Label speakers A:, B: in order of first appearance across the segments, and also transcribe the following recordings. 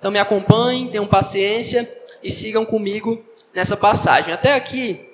A: Então me acompanhem, tenham paciência e sigam comigo nessa passagem. Até aqui,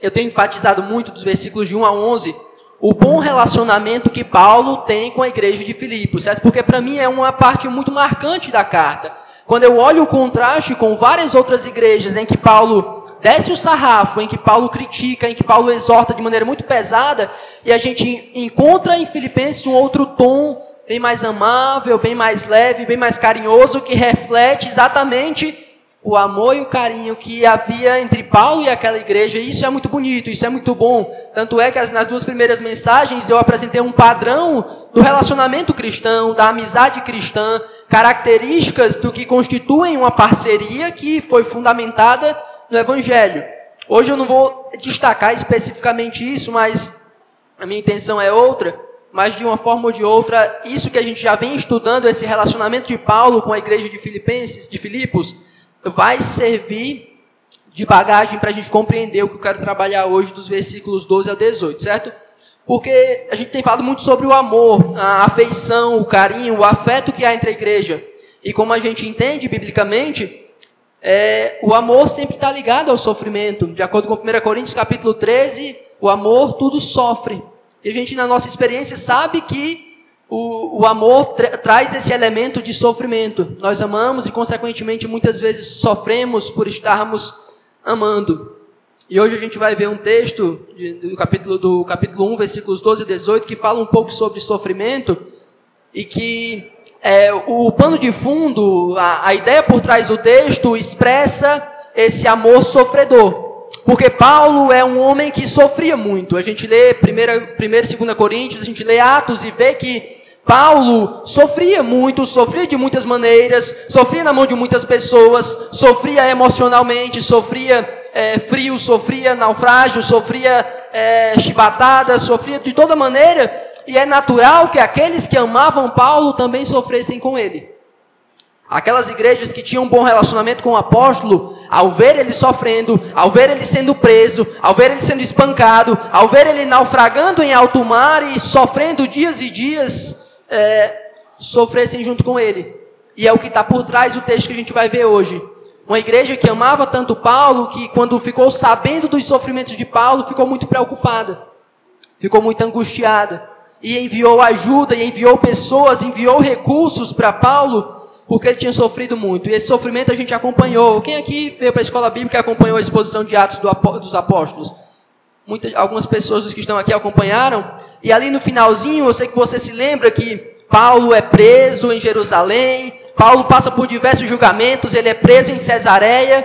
A: eu tenho enfatizado muito dos versículos de 1 a 11 o bom relacionamento que Paulo tem com a igreja de Filipos, certo? Porque para mim é uma parte muito marcante da carta. Quando eu olho o contraste com várias outras igrejas em que Paulo desce o sarrafo, em que Paulo critica, em que Paulo exorta de maneira muito pesada, e a gente encontra em Filipenses um outro tom bem mais amável, bem mais leve, bem mais carinhoso, que reflete exatamente o amor e o carinho que havia entre Paulo e aquela igreja, isso é muito bonito, isso é muito bom. Tanto é que nas duas primeiras mensagens eu apresentei um padrão do relacionamento cristão, da amizade cristã, características do que constituem uma parceria que foi fundamentada no Evangelho. Hoje eu não vou destacar especificamente isso, mas a minha intenção é outra. Mas de uma forma ou de outra, isso que a gente já vem estudando, esse relacionamento de Paulo com a igreja de Filipenses, de Filipos, vai servir de bagagem para a gente compreender o que eu quero trabalhar hoje dos versículos 12 ao 18, certo? Porque a gente tem falado muito sobre o amor, a afeição, o carinho, o afeto que há entre a igreja. E como a gente entende biblicamente, é, o amor sempre está ligado ao sofrimento. De acordo com 1 Coríntios capítulo 13, o amor tudo sofre. E a gente, na nossa experiência, sabe que o, o amor tra traz esse elemento de sofrimento. Nós amamos e, consequentemente, muitas vezes sofremos por estarmos amando. E hoje a gente vai ver um texto do, capítulo, do capítulo 1, versículos 12 e 18, que fala um pouco sobre sofrimento e que é, o pano de fundo, a, a ideia por trás do texto expressa esse amor sofredor. Porque Paulo é um homem que sofria muito. A gente lê 1 e 2 Coríntios, a gente lê Atos e vê que Paulo sofria muito, sofria de muitas maneiras, sofria na mão de muitas pessoas, sofria emocionalmente, sofria é, frio, sofria naufrágio, sofria é, chibatada, sofria de toda maneira, e é natural que aqueles que amavam Paulo também sofressem com ele. Aquelas igrejas que tinham um bom relacionamento com o apóstolo, ao ver ele sofrendo, ao ver ele sendo preso, ao ver ele sendo espancado, ao ver ele naufragando em alto mar e sofrendo dias e dias, é, sofressem junto com ele. E é o que está por trás do texto que a gente vai ver hoje. Uma igreja que amava tanto Paulo que, quando ficou sabendo dos sofrimentos de Paulo, ficou muito preocupada, ficou muito angustiada, e enviou ajuda, e enviou pessoas, enviou recursos para Paulo porque ele tinha sofrido muito. E esse sofrimento a gente acompanhou. Quem aqui veio para a escola bíblica e acompanhou a exposição de Atos dos Apóstolos? Muitas, algumas pessoas dos que estão aqui acompanharam. E ali no finalzinho, eu sei que você se lembra que Paulo é preso em Jerusalém. Paulo passa por diversos julgamentos. Ele é preso em Cesareia.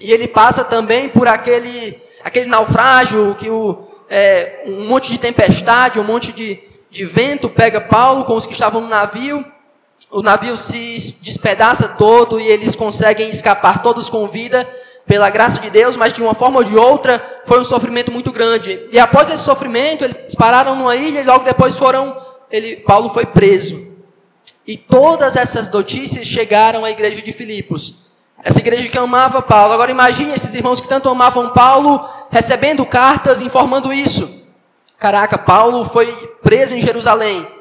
A: E ele passa também por aquele, aquele naufrágio que o, é, um monte de tempestade, um monte de, de vento pega Paulo com os que estavam no navio o navio se despedaça todo e eles conseguem escapar todos com vida pela graça de Deus, mas de uma forma ou de outra foi um sofrimento muito grande. E após esse sofrimento, eles pararam numa ilha e logo depois foram, ele, Paulo foi preso. E todas essas notícias chegaram à igreja de Filipos. Essa igreja que amava Paulo. Agora imagine esses irmãos que tanto amavam Paulo recebendo cartas informando isso. Caraca, Paulo foi preso em Jerusalém.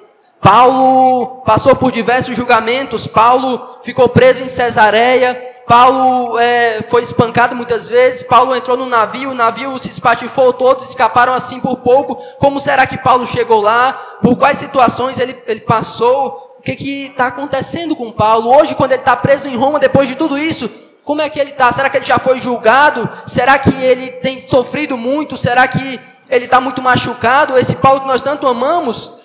A: Paulo passou por diversos julgamentos, Paulo ficou preso em Cesareia, Paulo é, foi espancado muitas vezes, Paulo entrou no navio, o navio se espatifou, todos escaparam assim por pouco. Como será que Paulo chegou lá? Por quais situações ele, ele passou? O que está acontecendo com Paulo? Hoje, quando ele está preso em Roma, depois de tudo isso, como é que ele está? Será que ele já foi julgado? Será que ele tem sofrido muito? Será que ele está muito machucado? Esse Paulo que nós tanto amamos,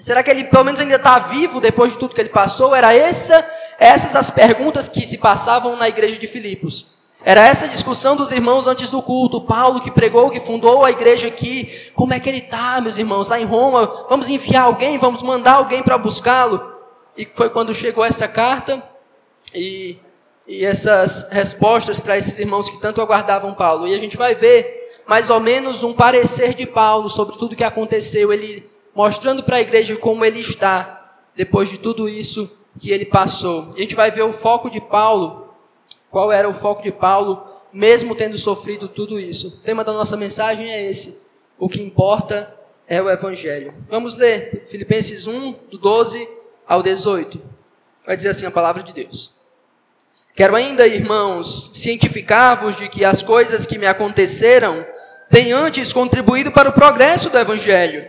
A: Será que ele pelo menos ainda está vivo depois de tudo que ele passou? Era essa, essas as perguntas que se passavam na igreja de Filipos. Era essa discussão dos irmãos antes do culto. Paulo que pregou, que fundou a igreja aqui. Como é que ele está, meus irmãos, lá em Roma? Vamos enviar alguém, vamos mandar alguém para buscá-lo. E foi quando chegou essa carta e, e essas respostas para esses irmãos que tanto aguardavam Paulo. E a gente vai ver mais ou menos um parecer de Paulo sobre tudo que aconteceu. Ele mostrando para a igreja como ele está depois de tudo isso que ele passou. A gente vai ver o foco de Paulo, qual era o foco de Paulo, mesmo tendo sofrido tudo isso. O tema da nossa mensagem é esse: o que importa é o Evangelho. Vamos ler Filipenses 1, do 12 ao 18. Vai dizer assim a palavra de Deus. Quero ainda, irmãos, cientificar-vos de que as coisas que me aconteceram têm antes contribuído para o progresso do Evangelho,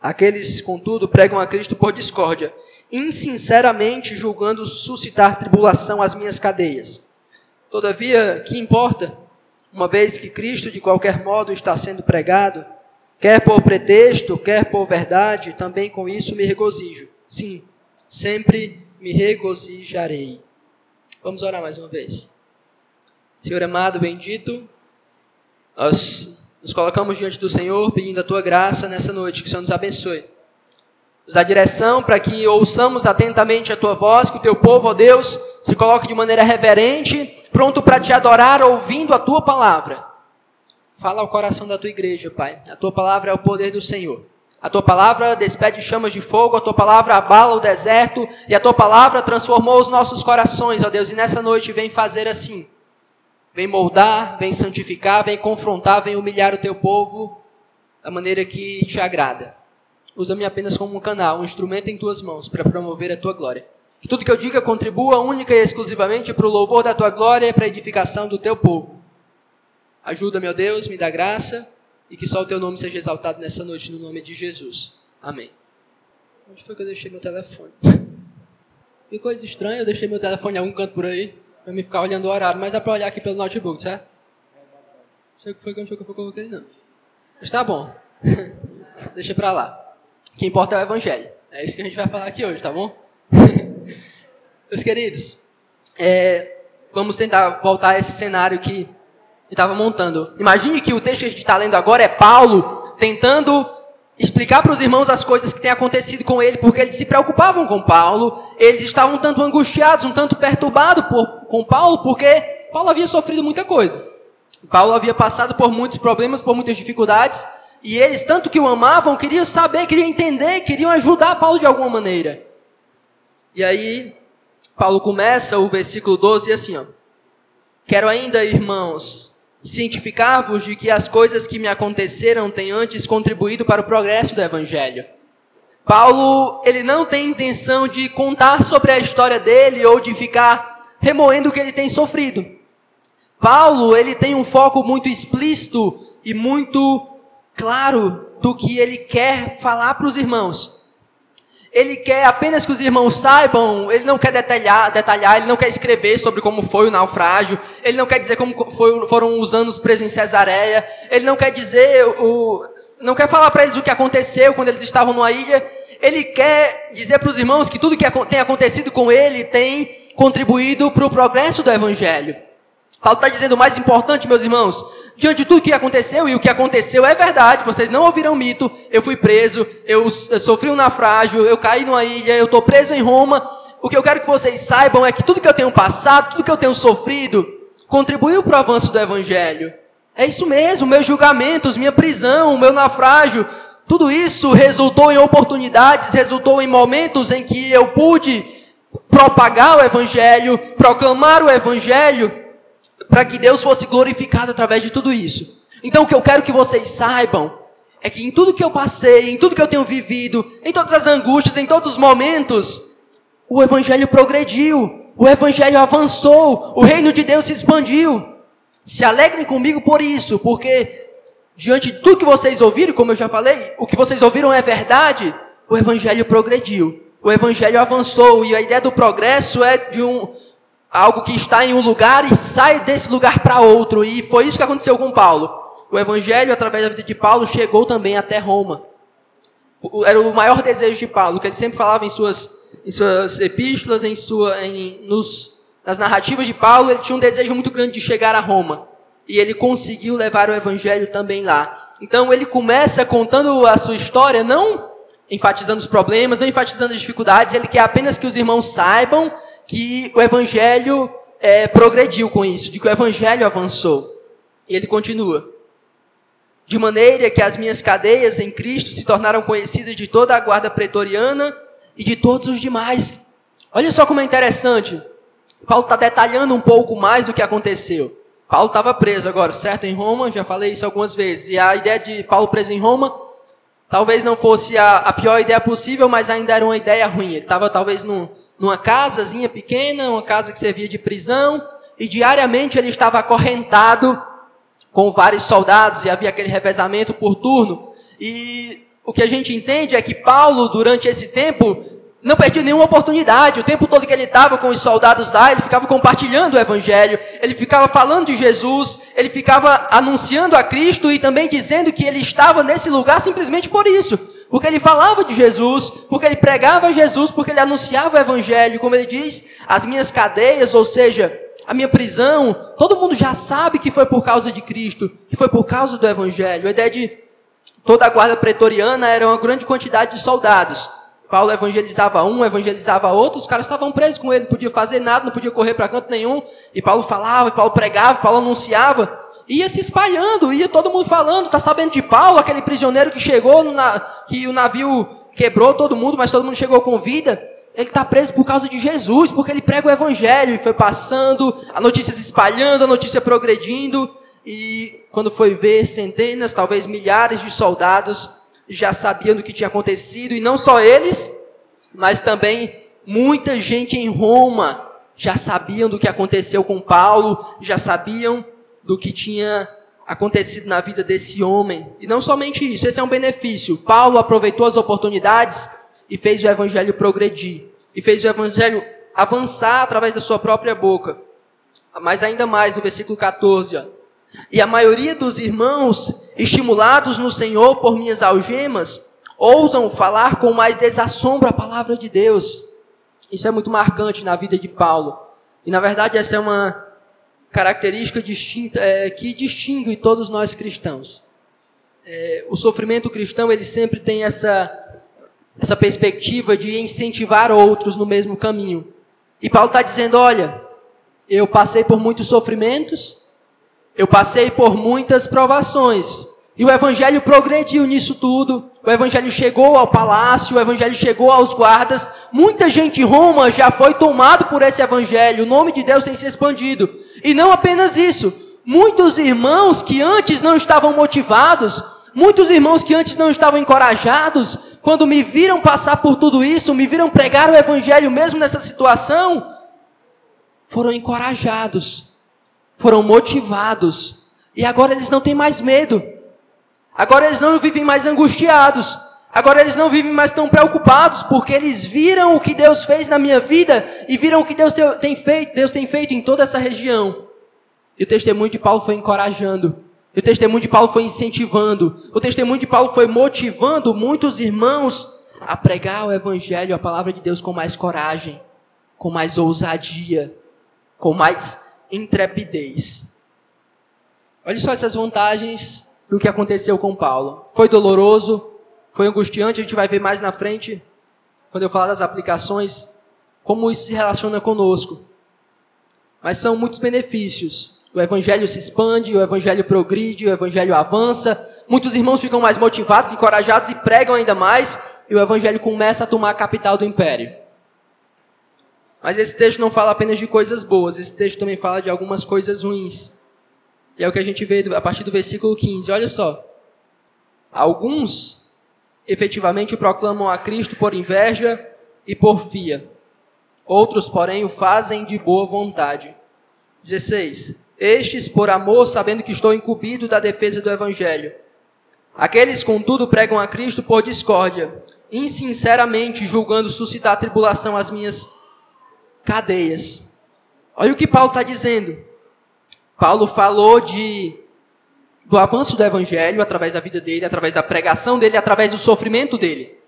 A: Aqueles, contudo, pregam a Cristo por discórdia, insinceramente julgando suscitar tribulação às minhas cadeias. Todavia, que importa? Uma vez que Cristo, de qualquer modo, está sendo pregado, quer por pretexto, quer por verdade, também com isso me regozijo. Sim, sempre me regozijarei. Vamos orar mais uma vez. Senhor amado, bendito, nós nos colocamos diante do Senhor pedindo a tua graça nessa noite, que o Senhor nos abençoe. Nos dá direção para que ouçamos atentamente a tua voz, que o teu povo, ó Deus, se coloque de maneira reverente, pronto para te adorar, ouvindo a tua palavra. Fala ao coração da tua igreja, Pai. A tua palavra é o poder do Senhor. A tua palavra despede chamas de fogo, a tua palavra abala o deserto, e a tua palavra transformou os nossos corações, ó Deus. E nessa noite vem fazer assim. Vem moldar, vem santificar, vem confrontar, vem humilhar o teu povo da maneira que te agrada. Usa-me apenas como um canal, um instrumento em tuas mãos para promover a tua glória. Que tudo que eu diga contribua única e exclusivamente para o louvor da tua glória e para a edificação do teu povo. Ajuda, meu Deus, me dá graça e que só o teu nome seja exaltado nessa noite, no nome de Jesus. Amém. Onde foi que eu deixei meu telefone? Que coisa estranha, eu deixei meu telefone em algum canto por aí, para me ficar olhando o horário, mas dá para olhar aqui pelo notebook, certo? Não sei o que foi que eu coloquei, não. Mas tá bom. Deixa para lá. O que importa é o evangelho. É isso que a gente vai falar aqui hoje, tá bom? Meus queridos, é, vamos tentar voltar a esse cenário que estava montando. Imagine que o texto que a gente está lendo agora é Paulo tentando explicar para os irmãos as coisas que têm acontecido com ele, porque eles se preocupavam com Paulo, eles estavam um tanto angustiados, um tanto perturbados por, com Paulo, porque Paulo havia sofrido muita coisa. Paulo havia passado por muitos problemas, por muitas dificuldades, e eles, tanto que o amavam, queriam saber, queriam entender, queriam ajudar Paulo de alguma maneira. E aí, Paulo começa o versículo 12 assim, ó. Quero ainda, irmãos, cientificar-vos de que as coisas que me aconteceram têm antes contribuído para o progresso do Evangelho. Paulo, ele não tem intenção de contar sobre a história dele ou de ficar remoendo o que ele tem sofrido. Paulo, ele tem um foco muito explícito e muito claro do que ele quer falar para os irmãos. Ele quer apenas que os irmãos saibam, ele não quer detalhar, detalhar, ele não quer escrever sobre como foi o naufrágio, ele não quer dizer como foi, foram os anos presos em Cesareia, ele não quer dizer, o, não quer falar para eles o que aconteceu quando eles estavam numa ilha, ele quer dizer para os irmãos que tudo que tem acontecido com ele tem contribuído para o progresso do Evangelho. Paulo está dizendo o mais importante, meus irmãos, diante de tudo que aconteceu, e o que aconteceu é verdade, vocês não ouviram mito, eu fui preso, eu, eu sofri um naufrágio, eu caí numa ilha, eu estou preso em Roma. O que eu quero que vocês saibam é que tudo que eu tenho passado, tudo que eu tenho sofrido, contribuiu para o avanço do Evangelho. É isso mesmo, meus julgamentos, minha prisão, meu naufrágio, tudo isso resultou em oportunidades, resultou em momentos em que eu pude propagar o Evangelho, proclamar o Evangelho, para que Deus fosse glorificado através de tudo isso. Então o que eu quero que vocês saibam é que em tudo que eu passei, em tudo que eu tenho vivido, em todas as angústias, em todos os momentos, o evangelho progrediu, o evangelho avançou, o reino de Deus se expandiu. Se alegrem comigo por isso, porque diante de tudo que vocês ouviram, como eu já falei, o que vocês ouviram é verdade, o evangelho progrediu, o evangelho avançou e a ideia do progresso é de um algo que está em um lugar e sai desse lugar para outro. E foi isso que aconteceu com Paulo. O evangelho, através da vida de Paulo, chegou também até Roma. Era o maior desejo de Paulo, que ele sempre falava em suas, em suas epístolas, em sua, em, nos, nas narrativas de Paulo, ele tinha um desejo muito grande de chegar a Roma. E ele conseguiu levar o evangelho também lá. Então ele começa contando a sua história, não enfatizando os problemas, não enfatizando as dificuldades, ele quer apenas que os irmãos saibam que o evangelho é, progrediu com isso, de que o evangelho avançou. E ele continua. De maneira que as minhas cadeias em Cristo se tornaram conhecidas de toda a guarda pretoriana e de todos os demais. Olha só como é interessante. Paulo está detalhando um pouco mais do que aconteceu. Paulo estava preso agora, certo? Em Roma, já falei isso algumas vezes. E a ideia de Paulo preso em Roma talvez não fosse a, a pior ideia possível, mas ainda era uma ideia ruim. Ele estava talvez num, numa casazinha pequena, uma casa que servia de prisão, e diariamente ele estava acorrentado com vários soldados, e havia aquele revezamento por turno. E o que a gente entende é que Paulo, durante esse tempo, não perdia nenhuma oportunidade. O tempo todo que ele estava com os soldados lá, ele ficava compartilhando o evangelho, ele ficava falando de Jesus, ele ficava anunciando a Cristo e também dizendo que ele estava nesse lugar simplesmente por isso. Porque ele falava de Jesus, porque ele pregava Jesus, porque ele anunciava o evangelho, como ele diz, as minhas cadeias, ou seja, a minha prisão, todo mundo já sabe que foi por causa de Cristo, que foi por causa do evangelho. A ideia de toda a guarda pretoriana era uma grande quantidade de soldados. Paulo evangelizava um, evangelizava outro, os caras estavam presos com ele, não podia fazer nada, não podia correr para canto nenhum. E Paulo falava, Paulo pregava, Paulo anunciava. Ia se espalhando, ia todo mundo falando, tá sabendo de Paulo, aquele prisioneiro que chegou, na, que o navio quebrou todo mundo, mas todo mundo chegou com vida. Ele está preso por causa de Jesus, porque ele prega o evangelho e foi passando, a notícia se espalhando, a notícia progredindo. E quando foi ver centenas, talvez milhares de soldados já sabiam do que tinha acontecido, e não só eles, mas também muita gente em Roma já sabiam do que aconteceu com Paulo, já sabiam do que tinha acontecido na vida desse homem. E não somente isso, esse é um benefício. Paulo aproveitou as oportunidades e fez o evangelho progredir, e fez o evangelho avançar através da sua própria boca. Mas ainda mais no versículo 14, ó. E a maioria dos irmãos, estimulados no Senhor por minhas algemas, ousam falar com mais desassombro a palavra de Deus. Isso é muito marcante na vida de Paulo. E na verdade essa é uma característica distinta é, que distingue todos nós cristãos. É, o sofrimento cristão ele sempre tem essa essa perspectiva de incentivar outros no mesmo caminho. E Paulo está dizendo: olha, eu passei por muitos sofrimentos, eu passei por muitas provações. E o evangelho progrediu nisso tudo. O evangelho chegou ao palácio, o evangelho chegou aos guardas. Muita gente em Roma já foi tomado por esse evangelho. O nome de Deus tem se expandido. E não apenas isso. Muitos irmãos que antes não estavam motivados, muitos irmãos que antes não estavam encorajados, quando me viram passar por tudo isso, me viram pregar o evangelho mesmo nessa situação, foram encorajados foram motivados. E agora eles não têm mais medo. Agora eles não vivem mais angustiados. Agora eles não vivem mais tão preocupados, porque eles viram o que Deus fez na minha vida e viram o que Deus tem feito, Deus tem feito em toda essa região. E o testemunho de Paulo foi encorajando. E o testemunho de Paulo foi incentivando. O testemunho de Paulo foi motivando muitos irmãos a pregar o evangelho, a palavra de Deus com mais coragem, com mais ousadia, com mais intrepidez. Olha só essas vantagens do que aconteceu com Paulo. Foi doloroso, foi angustiante, a gente vai ver mais na frente, quando eu falar das aplicações, como isso se relaciona conosco. Mas são muitos benefícios. O evangelho se expande, o evangelho progride, o evangelho avança. Muitos irmãos ficam mais motivados, encorajados e pregam ainda mais, e o evangelho começa a tomar a capital do império. Mas esse texto não fala apenas de coisas boas, esse texto também fala de algumas coisas ruins. E é o que a gente vê a partir do versículo 15. Olha só. Alguns efetivamente proclamam a Cristo por inveja e porfia. Outros, porém, o fazem de boa vontade. 16. Estes por amor, sabendo que estou incumbido da defesa do evangelho. Aqueles, contudo, pregam a Cristo por discórdia, insinceramente julgando suscitar tribulação às minhas cadeias. Olha o que Paulo está dizendo. Paulo falou de do avanço do evangelho através da vida dele, através da pregação dele, através do sofrimento dele.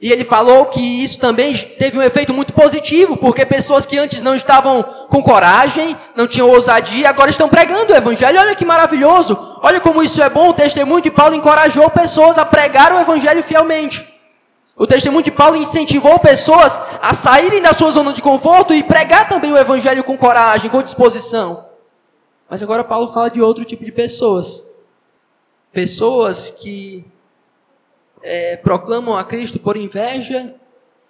A: E ele falou que isso também teve um efeito muito positivo, porque pessoas que antes não estavam com coragem, não tinham ousadia, agora estão pregando o evangelho. Olha que maravilhoso! Olha como isso é bom. O testemunho de Paulo encorajou pessoas a pregar o evangelho fielmente. O testemunho de Paulo incentivou pessoas a saírem da sua zona de conforto e pregar também o evangelho com coragem, com disposição. Mas agora Paulo fala de outro tipo de pessoas. Pessoas que é, proclamam a Cristo por inveja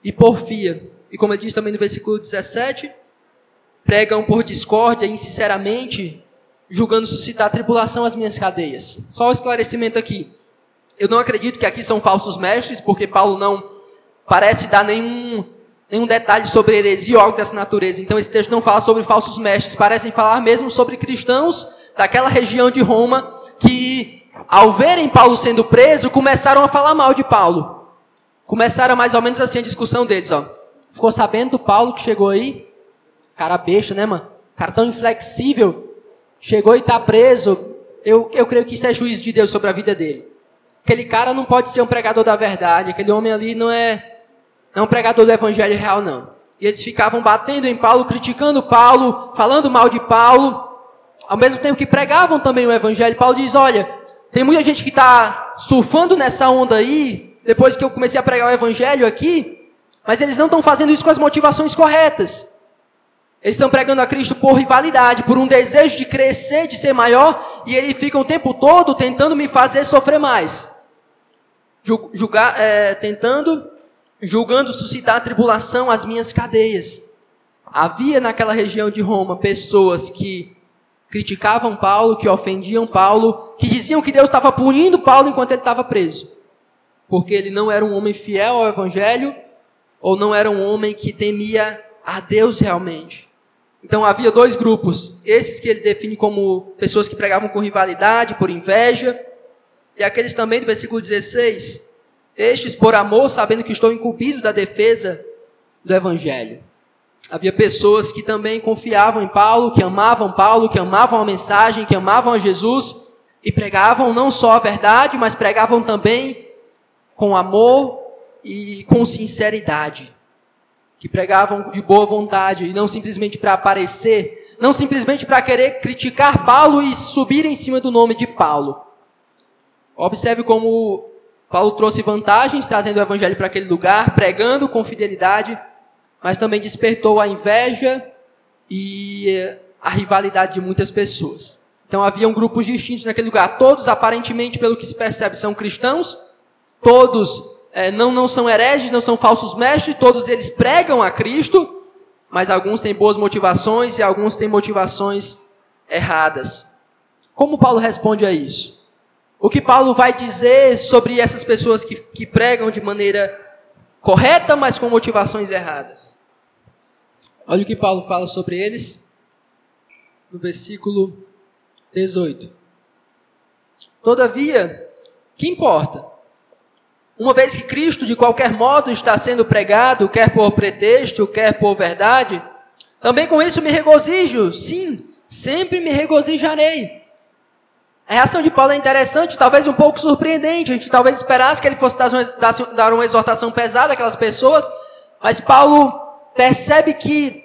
A: e porfia. E como ele diz também no versículo 17, pregam por discórdia insinceramente, julgando suscitar tribulação às minhas cadeias. Só o um esclarecimento aqui. Eu não acredito que aqui são falsos mestres, porque Paulo não parece dar nenhum, nenhum detalhe sobre heresia ou algo dessa natureza. Então esse texto não fala sobre falsos mestres, parecem falar mesmo sobre cristãos daquela região de Roma que, ao verem Paulo sendo preso, começaram a falar mal de Paulo. Começaram mais ou menos assim a discussão deles, ó. Ficou sabendo do Paulo que chegou aí? Cara besta, né, mano? Cara tão inflexível. Chegou e está preso. Eu, eu creio que isso é juízo de Deus sobre a vida dele. Aquele cara não pode ser um pregador da verdade. Aquele homem ali não é, não é um pregador do evangelho real, não. E eles ficavam batendo em Paulo, criticando Paulo, falando mal de Paulo. Ao mesmo tempo que pregavam também o evangelho, Paulo diz: Olha, tem muita gente que está surfando nessa onda aí, depois que eu comecei a pregar o evangelho aqui, mas eles não estão fazendo isso com as motivações corretas. Eles estão pregando a Cristo por rivalidade, por um desejo de crescer, de ser maior, e ele fica o tempo todo tentando me fazer sofrer mais julgar, é, tentando, julgando suscitar tribulação às minhas cadeias. Havia naquela região de Roma pessoas que criticavam Paulo, que ofendiam Paulo, que diziam que Deus estava punindo Paulo enquanto ele estava preso, porque ele não era um homem fiel ao Evangelho, ou não era um homem que temia a Deus realmente. Então havia dois grupos, esses que ele define como pessoas que pregavam com rivalidade, por inveja, e aqueles também do versículo 16, estes por amor, sabendo que estou incumbido da defesa do evangelho. Havia pessoas que também confiavam em Paulo, que amavam Paulo, que amavam a mensagem, que amavam a Jesus e pregavam não só a verdade, mas pregavam também com amor e com sinceridade. Que pregavam de boa vontade e não simplesmente para aparecer, não simplesmente para querer criticar Paulo e subir em cima do nome de Paulo. Observe como Paulo trouxe vantagens trazendo o evangelho para aquele lugar, pregando com fidelidade, mas também despertou a inveja e eh, a rivalidade de muitas pessoas. Então haviam grupos distintos naquele lugar. Todos, aparentemente, pelo que se percebe, são cristãos. Todos é, não, não são hereges, não são falsos mestres. Todos eles pregam a Cristo, mas alguns têm boas motivações e alguns têm motivações erradas. Como Paulo responde a isso? O que Paulo vai dizer sobre essas pessoas que, que pregam de maneira correta, mas com motivações erradas? Olha o que Paulo fala sobre eles no versículo 18. Todavia, que importa? Uma vez que Cristo, de qualquer modo, está sendo pregado, quer por pretexto, quer por verdade, também com isso me regozijo, sim, sempre me regozijarei a reação de Paulo é interessante, talvez um pouco surpreendente. A gente talvez esperasse que ele fosse dar uma exortação pesada àquelas pessoas, mas Paulo percebe que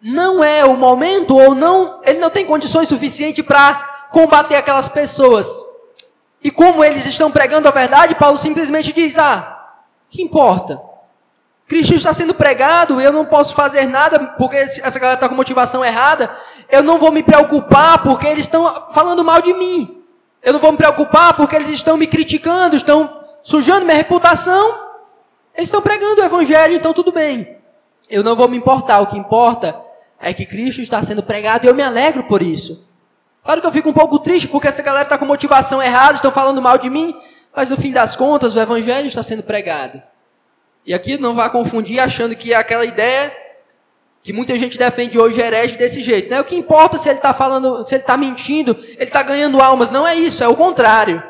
A: não é o momento ou não, ele não tem condições suficientes para combater aquelas pessoas. E como eles estão pregando a verdade, Paulo simplesmente diz: "Ah, que importa? Cristo está sendo pregado, eu não posso fazer nada porque essa galera está com motivação errada. Eu não vou me preocupar porque eles estão falando mal de mim. Eu não vou me preocupar porque eles estão me criticando, estão sujando minha reputação. Eles estão pregando o evangelho, então tudo bem. Eu não vou me importar. O que importa é que Cristo está sendo pregado e eu me alegro por isso. Claro que eu fico um pouco triste porque essa galera está com motivação errada, estão falando mal de mim, mas no fim das contas o evangelho está sendo pregado. E aqui não vá confundir achando que é aquela ideia que muita gente defende hoje herege desse jeito. Né? O que importa se ele está falando, se ele está mentindo, ele está ganhando almas. Não é isso, é o contrário.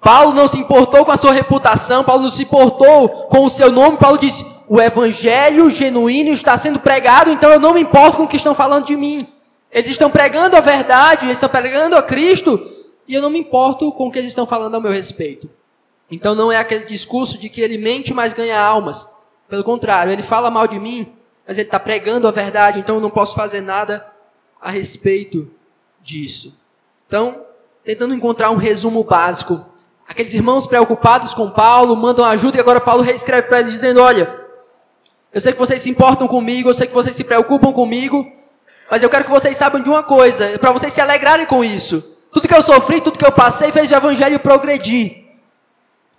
A: Paulo não se importou com a sua reputação, Paulo não se importou com o seu nome. Paulo disse: o evangelho genuíno está sendo pregado, então eu não me importo com o que estão falando de mim. Eles estão pregando a verdade, eles estão pregando a Cristo, e eu não me importo com o que eles estão falando ao meu respeito. Então não é aquele discurso de que ele mente, mas ganha almas. Pelo contrário, ele fala mal de mim, mas ele está pregando a verdade, então eu não posso fazer nada a respeito disso. Então, tentando encontrar um resumo básico, Aqueles irmãos preocupados com Paulo mandam ajuda e agora Paulo reescreve para eles dizendo: Olha, eu sei que vocês se importam comigo, eu sei que vocês se preocupam comigo, mas eu quero que vocês saibam de uma coisa, para vocês se alegrarem com isso. Tudo que eu sofri, tudo que eu passei fez o evangelho progredir.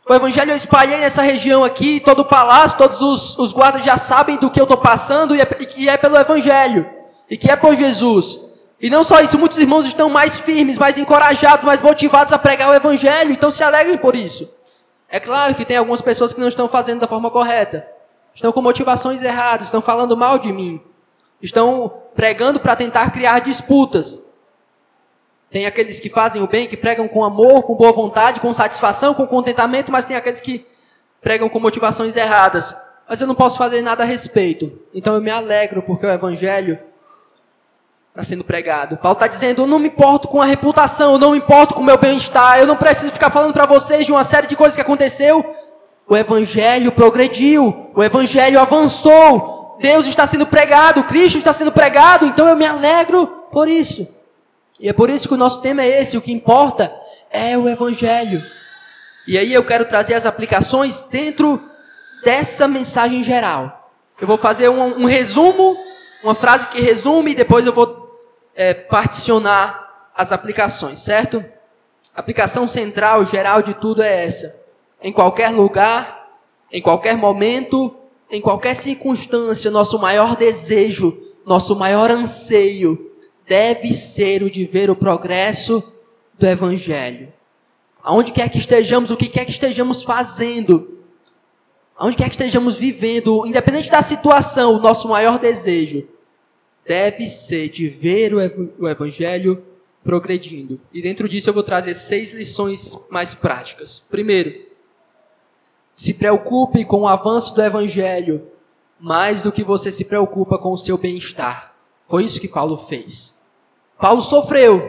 A: O evangelho eu espalhei nessa região aqui, todo o palácio, todos os, os guardas já sabem do que eu estou passando e, é, e que é pelo evangelho, e que é por Jesus. E não só isso, muitos irmãos estão mais firmes, mais encorajados, mais motivados a pregar o Evangelho, então se alegrem por isso. É claro que tem algumas pessoas que não estão fazendo da forma correta, estão com motivações erradas, estão falando mal de mim, estão pregando para tentar criar disputas. Tem aqueles que fazem o bem, que pregam com amor, com boa vontade, com satisfação, com contentamento, mas tem aqueles que pregam com motivações erradas. Mas eu não posso fazer nada a respeito. Então eu me alegro porque o Evangelho está sendo pregado. Paulo está dizendo: Eu não me importo com a reputação, eu não me importo com o meu bem-estar, eu não preciso ficar falando para vocês de uma série de coisas que aconteceu. O evangelho progrediu, o evangelho avançou, Deus está sendo pregado, Cristo está sendo pregado, então eu me alegro por isso. E é por isso que o nosso tema é esse: o que importa é o evangelho. E aí eu quero trazer as aplicações dentro dessa mensagem geral. Eu vou fazer um, um resumo, uma frase que resume, e depois eu vou é, particionar as aplicações, certo? A aplicação central, geral de tudo é essa. Em qualquer lugar, em qualquer momento, em qualquer circunstância, nosso maior desejo, nosso maior anseio deve ser o de ver o progresso do Evangelho. Aonde quer que estejamos, o que quer que estejamos fazendo, aonde quer que estejamos vivendo, independente da situação, o nosso maior desejo deve ser de ver o Evangelho progredindo. E dentro disso eu vou trazer seis lições mais práticas. Primeiro, se preocupe com o avanço do Evangelho mais do que você se preocupa com o seu bem-estar. Foi isso que Paulo fez. Paulo sofreu.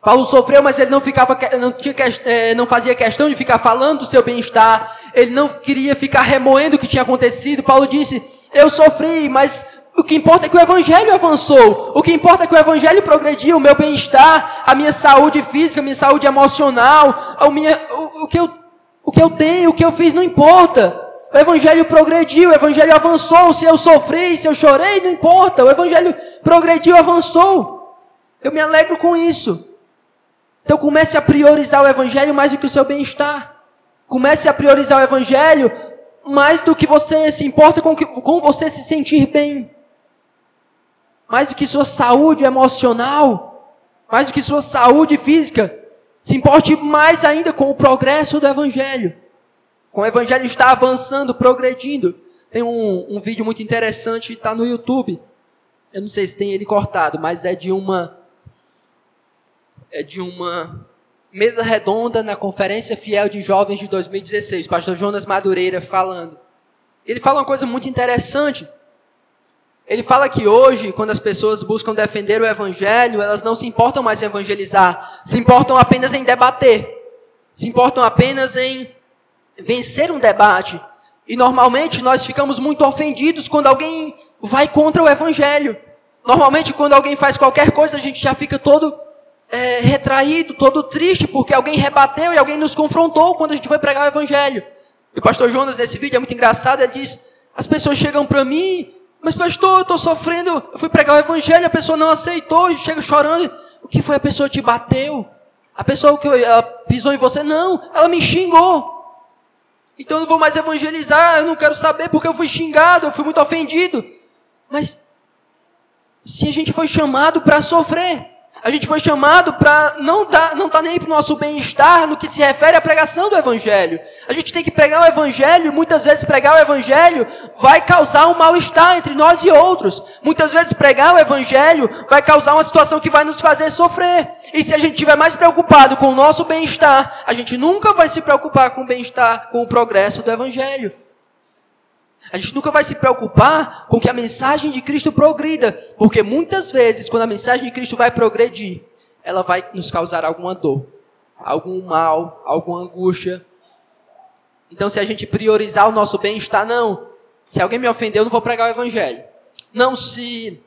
A: Paulo sofreu, mas ele não ficava, não, tinha, é, não fazia questão de ficar falando do seu bem-estar. Ele não queria ficar remoendo o que tinha acontecido. Paulo disse: Eu sofri, mas o que importa é que o Evangelho avançou. O que importa é que o Evangelho progrediu. O meu bem-estar, a minha saúde física, a minha saúde emocional, a minha, o, o, que eu, o que eu tenho, o que eu fiz, não importa. O Evangelho progrediu, o Evangelho avançou. Se eu sofri, se eu chorei, não importa. O Evangelho progrediu, avançou. Eu me alegro com isso. Então comece a priorizar o Evangelho mais do que o seu bem-estar. Comece a priorizar o Evangelho mais do que você se importa com, que, com você se sentir bem mais do que sua saúde emocional, mais do que sua saúde física. Se importe mais ainda com o progresso do Evangelho. Com o Evangelho está avançando, progredindo. Tem um, um vídeo muito interessante, está no YouTube. Eu não sei se tem ele cortado, mas é de uma é de uma mesa redonda na Conferência Fiel de Jovens de 2016, pastor Jonas Madureira falando. Ele fala uma coisa muito interessante. Ele fala que hoje, quando as pessoas buscam defender o evangelho, elas não se importam mais em evangelizar, se importam apenas em debater, se importam apenas em vencer um debate. E normalmente nós ficamos muito ofendidos quando alguém vai contra o evangelho. Normalmente, quando alguém faz qualquer coisa, a gente já fica todo é, retraído, todo triste, porque alguém rebateu e alguém nos confrontou quando a gente foi pregar o evangelho. E o pastor Jonas, nesse vídeo, é muito engraçado, ele diz: as pessoas chegam para mim mas pastor, eu estou sofrendo, eu fui pregar o evangelho, a pessoa não aceitou, e chega chorando. O que foi? A pessoa te bateu? A pessoa que pisou em você? Não, ela me xingou. Então eu não vou mais evangelizar, eu não quero saber porque eu fui xingado, eu fui muito ofendido. Mas se a gente foi chamado para sofrer, a gente foi chamado para não dar, não tá nem para o nosso bem-estar no que se refere à pregação do Evangelho. A gente tem que pregar o Evangelho, e muitas vezes pregar o Evangelho vai causar um mal-estar entre nós e outros. Muitas vezes pregar o Evangelho vai causar uma situação que vai nos fazer sofrer. E se a gente estiver mais preocupado com o nosso bem-estar, a gente nunca vai se preocupar com o bem-estar, com o progresso do Evangelho. A gente nunca vai se preocupar com que a mensagem de Cristo progrida, porque muitas vezes, quando a mensagem de Cristo vai progredir, ela vai nos causar alguma dor, algum mal, alguma angústia. Então, se a gente priorizar o nosso bem-estar, não. Se alguém me ofendeu, eu não vou pregar o evangelho. Não, se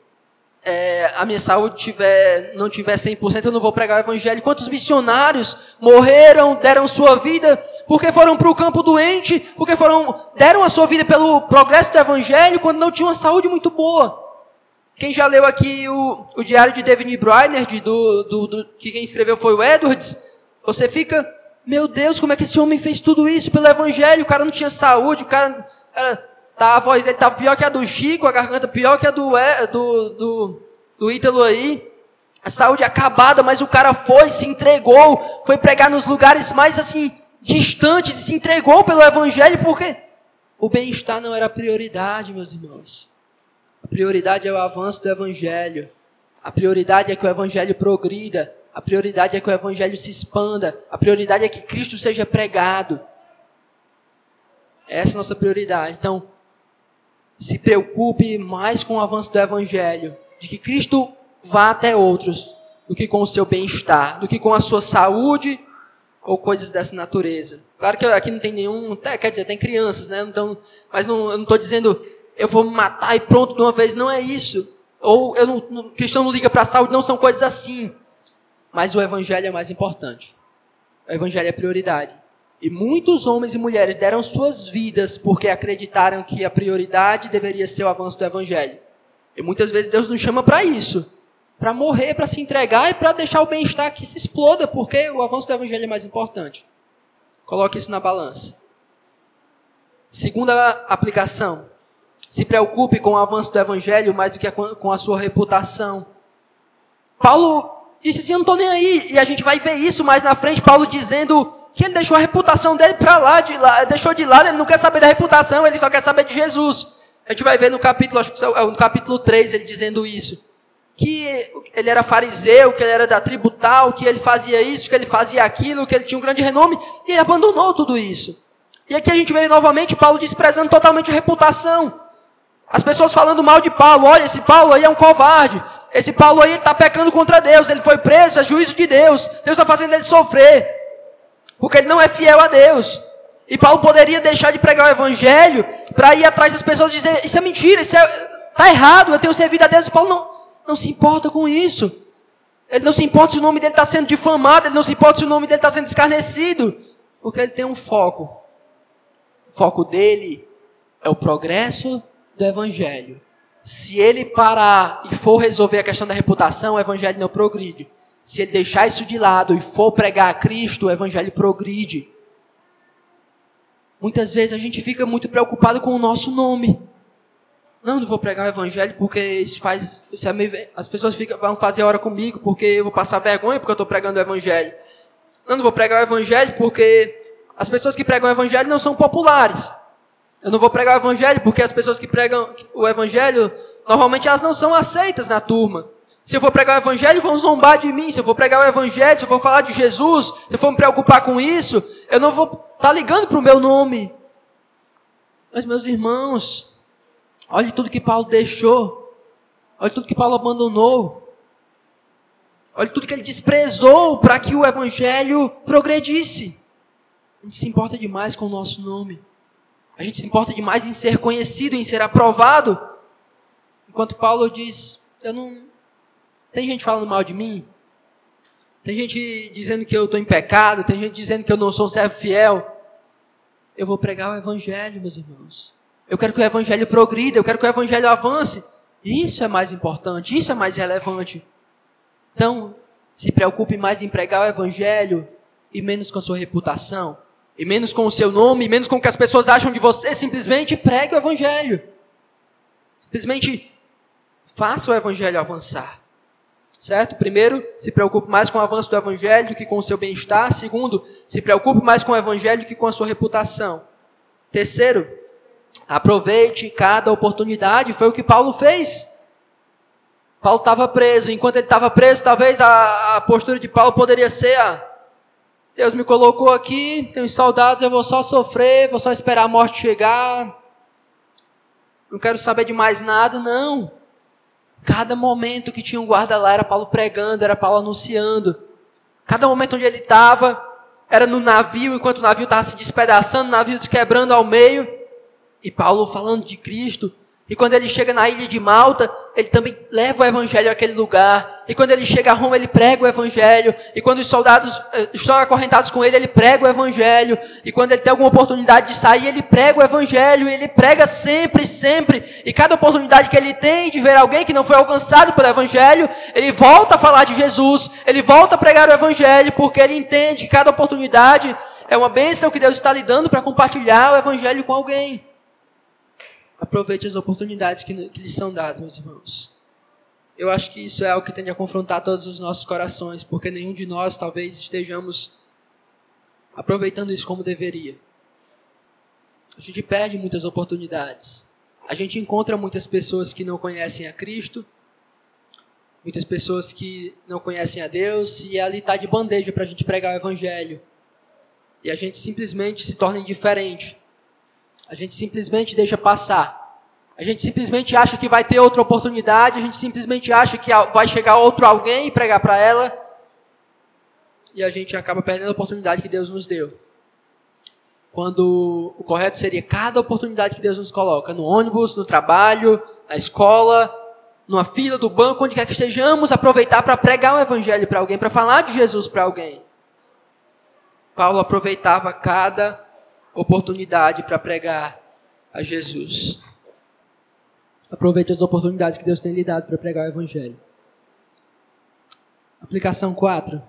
A: é, a minha saúde tiver, não tiver 100%, eu não vou pregar o evangelho. Quantos missionários morreram, deram sua vida porque foram para o campo doente, porque foram, deram a sua vida pelo progresso do evangelho quando não tinham uma saúde muito boa. Quem já leu aqui o, o diário de David Brainerd, do, do, do, que quem escreveu foi o Edwards, você fica, meu Deus, como é que esse homem fez tudo isso pelo evangelho? O cara não tinha saúde, o cara era Tá, a voz dele estava pior que a do Chico, a garganta pior que a do, do, do, do Ítalo aí. A saúde acabada, mas o cara foi, se entregou, foi pregar nos lugares mais assim, distantes, se entregou pelo Evangelho, porque o bem-estar não era prioridade, meus irmãos. A prioridade é o avanço do Evangelho. A prioridade é que o Evangelho progrida. A prioridade é que o Evangelho se expanda. A prioridade é que Cristo seja pregado. Essa é a nossa prioridade. Então, se preocupe mais com o avanço do Evangelho, de que Cristo vá até outros, do que com o seu bem-estar, do que com a sua saúde ou coisas dessa natureza. Claro que aqui não tem nenhum, quer dizer, tem crianças, né? Então, mas não, eu não estou dizendo eu vou me matar e pronto de uma vez, não é isso. Ou eu não, cristão não liga para a saúde, não são coisas assim. Mas o evangelho é mais importante. O evangelho é prioridade. E muitos homens e mulheres deram suas vidas porque acreditaram que a prioridade deveria ser o avanço do evangelho. E muitas vezes Deus nos chama para isso, para morrer, para se entregar e para deixar o bem-estar que se exploda, porque o avanço do evangelho é mais importante. Coloque isso na balança. Segunda aplicação. Se preocupe com o avanço do evangelho mais do que com a sua reputação. Paulo disse assim: Eu não estou nem aí. E a gente vai ver isso mais na frente. Paulo dizendo que ele deixou a reputação dele para lá, de lá, deixou de lado, ele não quer saber da reputação, ele só quer saber de Jesus. A gente vai ver no capítulo, acho que é no capítulo 3, ele dizendo isso. Que ele era fariseu, que ele era da tribo tal, que ele fazia isso, que ele fazia aquilo, que ele tinha um grande renome, e ele abandonou tudo isso. E aqui a gente vê novamente Paulo desprezando totalmente a reputação. As pessoas falando mal de Paulo, olha, esse Paulo aí é um covarde. Esse Paulo aí está pecando contra Deus, ele foi preso, é juízo de Deus. Deus está fazendo ele sofrer. Porque ele não é fiel a Deus. E Paulo poderia deixar de pregar o evangelho para ir atrás das pessoas e dizer: Isso é mentira, isso é, tá errado, eu tenho servido a Deus. E Paulo não, não se importa com isso. Ele não se importa se o nome dele está sendo difamado, ele não se importa se o nome dele está sendo escarnecido. Porque ele tem um foco. O foco dele é o progresso do evangelho. Se ele parar e for resolver a questão da reputação, o evangelho não progride. Se ele deixar isso de lado e for pregar a Cristo, o evangelho progride. Muitas vezes a gente fica muito preocupado com o nosso nome. Não, não vou pregar o evangelho porque isso faz. Isso é meio, as pessoas ficam, vão fazer hora comigo porque eu vou passar vergonha porque eu estou pregando o evangelho. Não, não vou pregar o evangelho porque as pessoas que pregam o evangelho não são populares. Eu não vou pregar o evangelho porque as pessoas que pregam o evangelho normalmente elas não são aceitas na turma. Se eu for pregar o evangelho, vão zombar de mim. Se eu for pregar o evangelho, se eu for falar de Jesus, se eu for me preocupar com isso, eu não vou estar tá ligando para o meu nome. Mas, meus irmãos, olhe tudo que Paulo deixou. Olhe tudo que Paulo abandonou. Olhe tudo que ele desprezou para que o evangelho progredisse. A gente se importa demais com o nosso nome. A gente se importa demais em ser conhecido, em ser aprovado. Enquanto Paulo diz: Eu não, tem gente falando mal de mim. Tem gente dizendo que eu estou em pecado. Tem gente dizendo que eu não sou um servo fiel. Eu vou pregar o Evangelho, meus irmãos. Eu quero que o Evangelho progrida. Eu quero que o Evangelho avance. Isso é mais importante. Isso é mais relevante. Então, se preocupe mais em pregar o Evangelho e menos com a sua reputação. E menos com o seu nome, e menos com o que as pessoas acham de você. Simplesmente pregue o Evangelho. Simplesmente faça o Evangelho avançar. Certo? Primeiro, se preocupe mais com o avanço do evangelho do que com o seu bem-estar. Segundo, se preocupe mais com o evangelho do que com a sua reputação. Terceiro, aproveite cada oportunidade. Foi o que Paulo fez. Paulo estava preso. Enquanto ele estava preso, talvez a, a, postura de Paulo poderia ser: ah, Deus me colocou aqui, tenho soldados, eu vou só sofrer, vou só esperar a morte chegar. Não quero saber de mais nada, não. Cada momento que tinha um guarda lá era Paulo pregando, era Paulo anunciando. Cada momento onde ele estava era no navio, enquanto o navio estava se despedaçando, o navio se quebrando ao meio. E Paulo falando de Cristo. E quando ele chega na ilha de Malta, ele também leva o evangelho àquele lugar. E quando ele chega a Roma, ele prega o evangelho. E quando os soldados eh, estão acorrentados com ele, ele prega o evangelho. E quando ele tem alguma oportunidade de sair, ele prega o evangelho. E ele prega sempre, sempre. E cada oportunidade que ele tem de ver alguém que não foi alcançado pelo evangelho, ele volta a falar de Jesus. Ele volta a pregar o evangelho, porque ele entende que cada oportunidade é uma bênção que Deus está lhe dando para compartilhar o evangelho com alguém. Aproveite as oportunidades que, que lhes são dadas, meus irmãos. Eu acho que isso é algo que tende a confrontar todos os nossos corações, porque nenhum de nós talvez estejamos aproveitando isso como deveria. A gente perde muitas oportunidades. A gente encontra muitas pessoas que não conhecem a Cristo, muitas pessoas que não conhecem a Deus, e ali está de bandeja para a gente pregar o Evangelho. E a gente simplesmente se torna indiferente. A gente simplesmente deixa passar. A gente simplesmente acha que vai ter outra oportunidade, a gente simplesmente acha que vai chegar outro alguém e pregar para ela. E a gente acaba perdendo a oportunidade que Deus nos deu. Quando o correto seria cada oportunidade que Deus nos coloca, no ônibus, no trabalho, na escola, numa fila do banco, onde quer que estejamos, aproveitar para pregar o evangelho para alguém, para falar de Jesus para alguém. Paulo aproveitava cada oportunidade para pregar a Jesus. Aproveite as oportunidades que Deus tem lhe dado para pregar o Evangelho. Aplicação 4.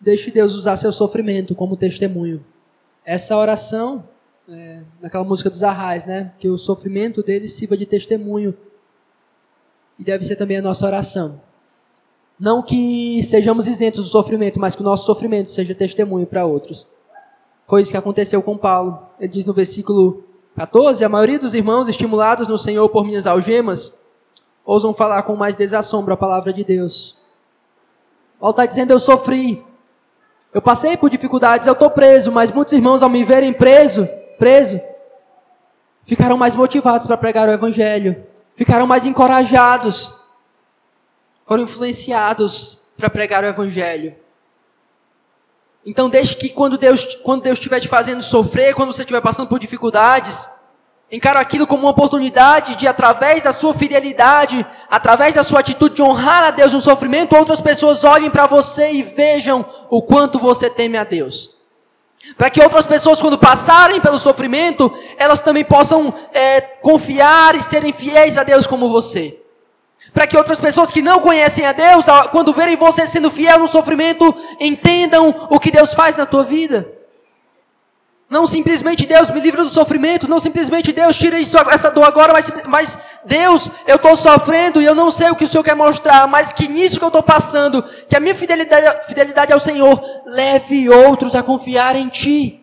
A: Deixe Deus usar seu sofrimento como testemunho. Essa oração, é, naquela música dos Arrais, né? Que o sofrimento dele sirva de testemunho. E deve ser também a nossa oração. Não que sejamos isentos do sofrimento, mas que o nosso sofrimento seja testemunho para outros. Foi isso que aconteceu com Paulo. Ele diz no versículo 14: A maioria dos irmãos, estimulados no Senhor por minhas algemas, ousam falar com mais desassombro a palavra de Deus. Paulo está dizendo: Eu sofri, eu passei por dificuldades, eu estou preso, mas muitos irmãos, ao me verem preso, preso, ficaram mais motivados para pregar o Evangelho, ficaram mais encorajados, foram influenciados para pregar o Evangelho. Então deixe que quando Deus, quando Deus estiver te fazendo sofrer, quando você estiver passando por dificuldades, encare aquilo como uma oportunidade de, através da sua fidelidade, através da sua atitude de honrar a Deus no sofrimento, outras pessoas olhem para você e vejam o quanto você teme a Deus. Para que outras pessoas, quando passarem pelo sofrimento, elas também possam é, confiar e serem fiéis a Deus como você. Para que outras pessoas que não conhecem a Deus, quando verem você sendo fiel no sofrimento, entendam o que Deus faz na tua vida. Não simplesmente Deus me livra do sofrimento, não simplesmente Deus tira isso, essa dor agora, mas, mas Deus, eu estou sofrendo e eu não sei o que o Senhor quer mostrar, mas que nisso que eu estou passando, que a minha fidelidade, fidelidade ao Senhor leve outros a confiar em Ti.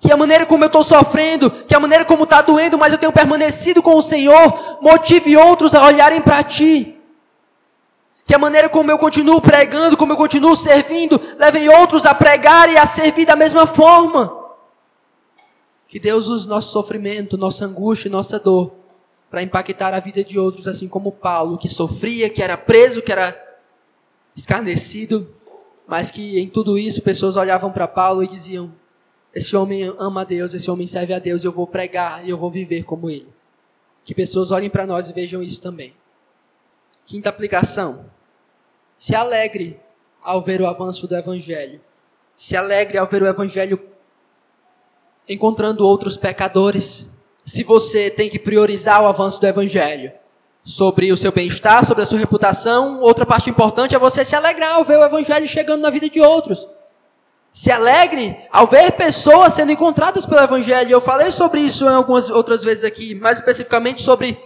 A: Que a maneira como eu estou sofrendo, que a maneira como está doendo, mas eu tenho permanecido com o Senhor, motive outros a olharem para Ti. Que a maneira como eu continuo pregando, como eu continuo servindo, levem outros a pregar e a servir da mesma forma. Que Deus use nosso sofrimento, nossa angústia, nossa dor, para impactar a vida de outros, assim como Paulo, que sofria, que era preso, que era escarnecido, mas que em tudo isso pessoas olhavam para Paulo e diziam: esse homem ama a Deus, esse homem serve a Deus, eu vou pregar e eu vou viver como ele. Que pessoas olhem para nós e vejam isso também. Quinta aplicação. Se alegre ao ver o avanço do Evangelho. Se alegre ao ver o Evangelho encontrando outros pecadores. Se você tem que priorizar o avanço do Evangelho sobre o seu bem-estar, sobre a sua reputação, outra parte importante é você se alegrar ao ver o Evangelho chegando na vida de outros. Se alegre ao ver pessoas sendo encontradas pelo Evangelho. Eu falei sobre isso em algumas outras vezes aqui, mais especificamente sobre,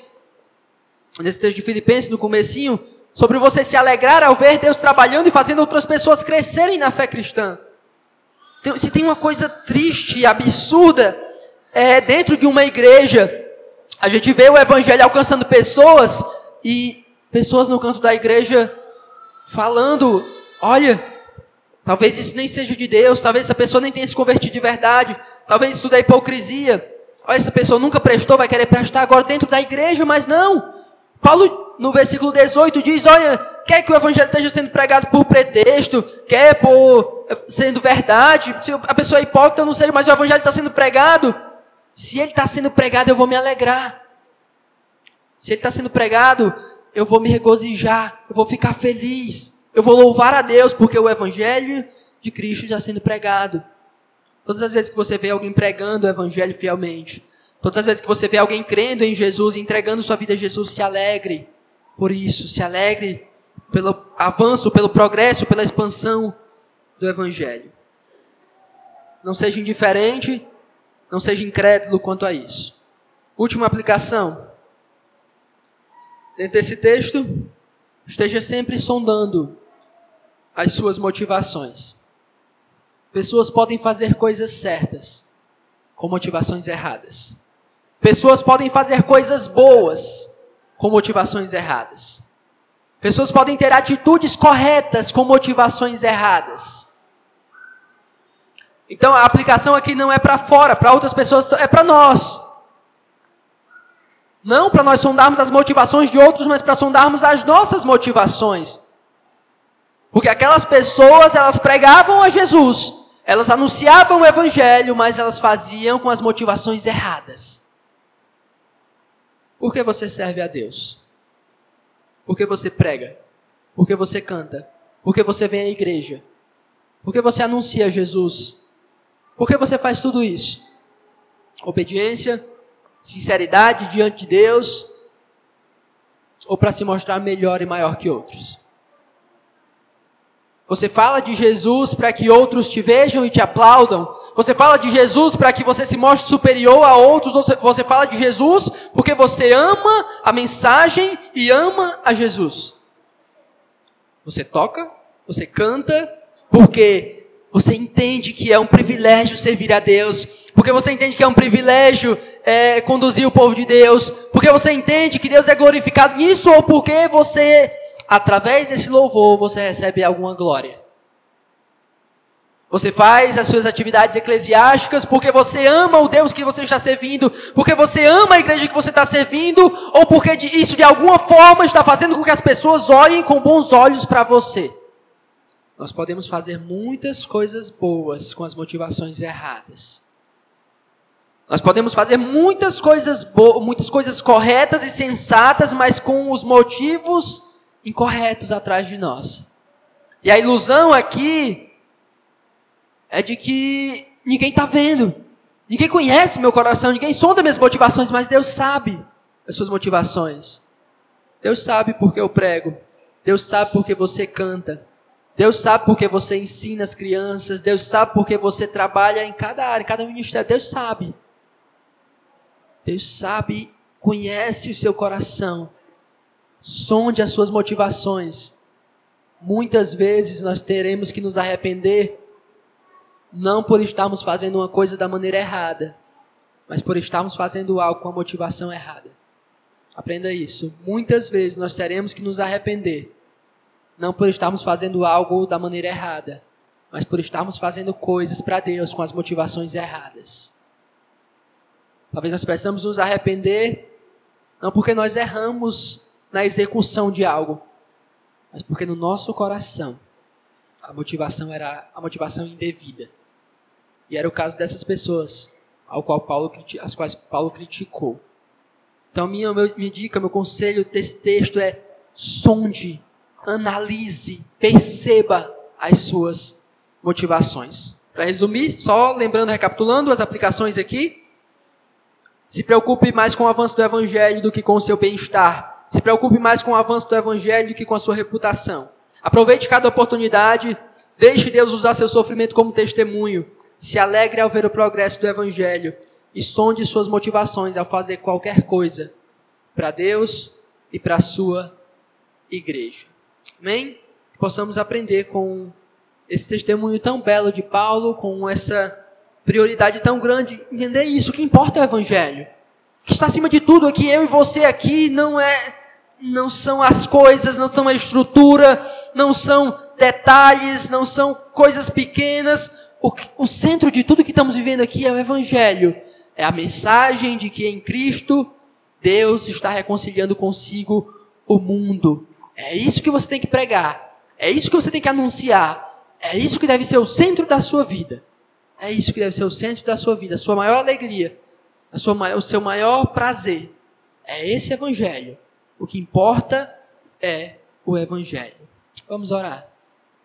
A: nesse texto de Filipenses, no comecinho, sobre você se alegrar ao ver Deus trabalhando e fazendo outras pessoas crescerem na fé cristã. Se tem uma coisa triste e absurda é, dentro de uma igreja, a gente vê o Evangelho alcançando pessoas e pessoas no canto da igreja falando, olha, Talvez isso nem seja de Deus, talvez essa pessoa nem tenha se convertido de verdade, talvez isso tudo é hipocrisia. Olha, essa pessoa nunca prestou, vai querer prestar agora dentro da igreja, mas não. Paulo, no versículo 18, diz: Olha, quer que o evangelho esteja sendo pregado por pretexto, quer por sendo verdade, se a pessoa é hipócrita, eu não sei, mas o evangelho está sendo pregado. Se ele está sendo pregado, eu vou me alegrar. Se ele está sendo pregado, eu vou me regozijar, eu vou ficar feliz, eu vou louvar a Deus, porque o Evangelho de Cristo está sendo pregado. Todas as vezes que você vê alguém pregando o Evangelho fielmente, todas as vezes que você vê alguém crendo em Jesus, entregando sua vida a Jesus, se alegre por isso, se alegre pelo avanço, pelo progresso, pela expansão do Evangelho. Não seja indiferente, não seja incrédulo quanto a isso. Última aplicação. Dentro desse texto, esteja sempre sondando as suas motivações. Pessoas podem fazer coisas certas com motivações erradas. Pessoas podem fazer coisas boas com motivações erradas. Pessoas podem ter atitudes corretas com motivações erradas. Então a aplicação aqui não é para fora, para outras pessoas, é para nós. Não para nós sondarmos as motivações de outros, mas para sondarmos as nossas motivações. Porque aquelas pessoas, elas pregavam a Jesus, elas anunciavam o evangelho, mas elas faziam com as motivações erradas. Por que você serve a Deus? Por que você prega? Por que você canta? Por que você vem à igreja? Por que você anuncia Jesus? Por que você faz tudo isso? Obediência, sinceridade diante de Deus, ou para se mostrar melhor e maior que outros? Você fala de Jesus para que outros te vejam e te aplaudam. Você fala de Jesus para que você se mostre superior a outros. Você fala de Jesus porque você ama a mensagem e ama a Jesus. Você toca, você canta, porque você entende que é um privilégio servir a Deus. Porque você entende que é um privilégio é, conduzir o povo de Deus. Porque você entende que Deus é glorificado nisso ou porque você através desse louvor, você recebe alguma glória. Você faz as suas atividades eclesiásticas porque você ama o Deus que você está servindo, porque você ama a igreja que você está servindo, ou porque isso de alguma forma está fazendo com que as pessoas olhem com bons olhos para você. Nós podemos fazer muitas coisas boas com as motivações erradas. Nós podemos fazer muitas coisas muitas coisas corretas e sensatas, mas com os motivos incorretos atrás de nós. E a ilusão aqui é de que ninguém está vendo, ninguém conhece meu coração, ninguém sonda minhas motivações, mas Deus sabe as suas motivações. Deus sabe porque eu prego, Deus sabe porque você canta, Deus sabe porque você ensina as crianças, Deus sabe porque você trabalha em cada área, em cada ministério, Deus sabe. Deus sabe, conhece o seu coração. Sonde as suas motivações. Muitas vezes nós teremos que nos arrepender, não por estarmos fazendo uma coisa da maneira errada, mas por estarmos fazendo algo com a motivação errada. Aprenda isso. Muitas vezes nós teremos que nos arrepender, não por estarmos fazendo algo da maneira errada, mas por estarmos fazendo coisas para Deus com as motivações erradas. Talvez nós precisamos nos arrepender, não porque nós erramos na execução de algo, mas porque no nosso coração a motivação era a motivação indevida. E era o caso dessas pessoas ao qual Paulo, as quais Paulo criticou. Então, minha, minha dica, meu conselho desse texto é sonde, analise, perceba as suas motivações. Para resumir, só lembrando, recapitulando as aplicações aqui. Se preocupe mais com o avanço do evangelho do que com o seu bem-estar. Se preocupe mais com o avanço do evangelho do que com a sua reputação. Aproveite cada oportunidade, deixe Deus usar seu sofrimento como testemunho. Se alegre ao ver o progresso do evangelho e sonde suas motivações ao fazer qualquer coisa para Deus e para a sua igreja. Amém? Possamos aprender com esse testemunho tão belo de Paulo, com essa prioridade tão grande, entender isso, o que importa é o evangelho. O que está acima de tudo aqui, eu e você aqui, não é não são as coisas, não são a estrutura, não são detalhes, não são coisas pequenas. O, o centro de tudo que estamos vivendo aqui é o Evangelho. É a mensagem de que em Cristo Deus está reconciliando consigo o mundo. É isso que você tem que pregar. É isso que você tem que anunciar. É isso que deve ser o centro da sua vida. É isso que deve ser o centro da sua vida, a sua maior alegria. a sua, o seu maior prazer é esse evangelho. O que importa é o evangelho. Vamos orar.